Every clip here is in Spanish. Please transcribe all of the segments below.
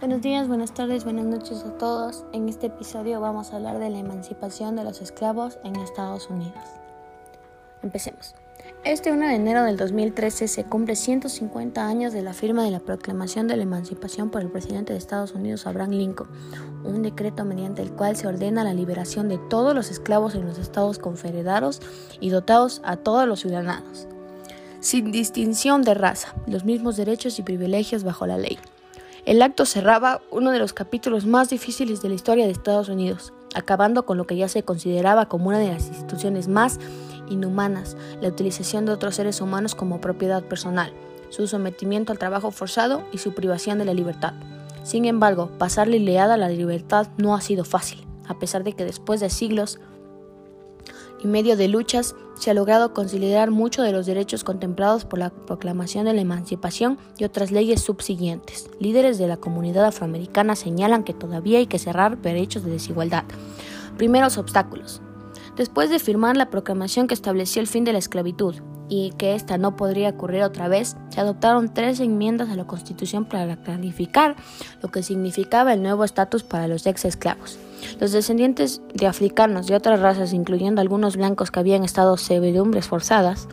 Buenos días, buenas tardes, buenas noches a todos. En este episodio vamos a hablar de la emancipación de los esclavos en Estados Unidos. Empecemos. Este 1 de enero del 2013 se cumple 150 años de la firma de la Proclamación de la Emancipación por el presidente de Estados Unidos, Abraham Lincoln, un decreto mediante el cual se ordena la liberación de todos los esclavos en los estados confederados y dotados a todos los ciudadanos, sin distinción de raza, los mismos derechos y privilegios bajo la ley. El acto cerraba uno de los capítulos más difíciles de la historia de Estados Unidos, acabando con lo que ya se consideraba como una de las instituciones más inhumanas, la utilización de otros seres humanos como propiedad personal, su sometimiento al trabajo forzado y su privación de la libertad. Sin embargo, pasarle ileada a la libertad no ha sido fácil, a pesar de que después de siglos y medio de luchas, se ha logrado consolidar muchos de los derechos contemplados por la proclamación de la emancipación y otras leyes subsiguientes. Líderes de la comunidad afroamericana señalan que todavía hay que cerrar derechos de desigualdad. Primeros obstáculos. Después de firmar la proclamación que estableció el fin de la esclavitud y que ésta no podría ocurrir otra vez, se adoptaron tres enmiendas a la Constitución para clarificar lo que significaba el nuevo estatus para los ex esclavos. Los descendientes de africanos y otras razas, incluyendo algunos blancos que habían estado servidumbres forzadas,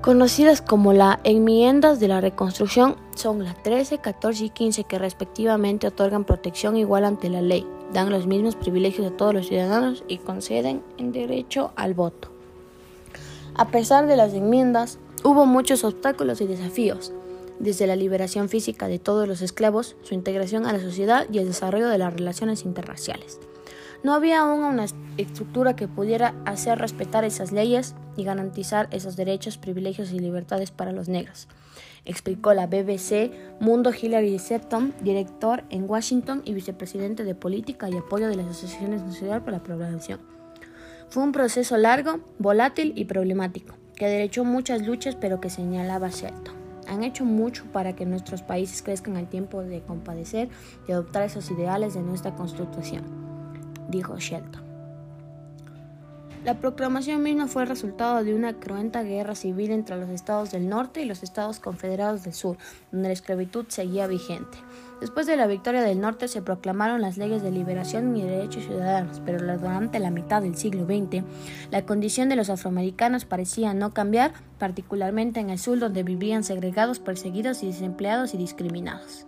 conocidas como las enmiendas de la reconstrucción, son las 13, 14 y 15 que respectivamente otorgan protección igual ante la ley, dan los mismos privilegios a todos los ciudadanos y conceden el derecho al voto. A pesar de las enmiendas, hubo muchos obstáculos y desafíos desde la liberación física de todos los esclavos, su integración a la sociedad y el desarrollo de las relaciones interraciales. No había aún una estructura que pudiera hacer respetar esas leyes y garantizar esos derechos, privilegios y libertades para los negros, explicó la BBC Mundo Hillary Septon, director en Washington y vicepresidente de Política y Apoyo de las Asociaciones Nacionales para la Población. Fue un proceso largo, volátil y problemático, que derechó muchas luchas pero que señalaba Shelton han hecho mucho para que nuestros países crezcan al tiempo de compadecer y adoptar esos ideales de nuestra Constitución, dijo Shelton. La proclamación misma fue el resultado de una cruenta guerra civil entre los estados del norte y los estados confederados del sur, donde la esclavitud seguía vigente. Después de la victoria del norte se proclamaron las leyes de liberación y derechos ciudadanos, pero durante la mitad del siglo XX la condición de los afroamericanos parecía no cambiar, particularmente en el sur donde vivían segregados, perseguidos y desempleados y discriminados.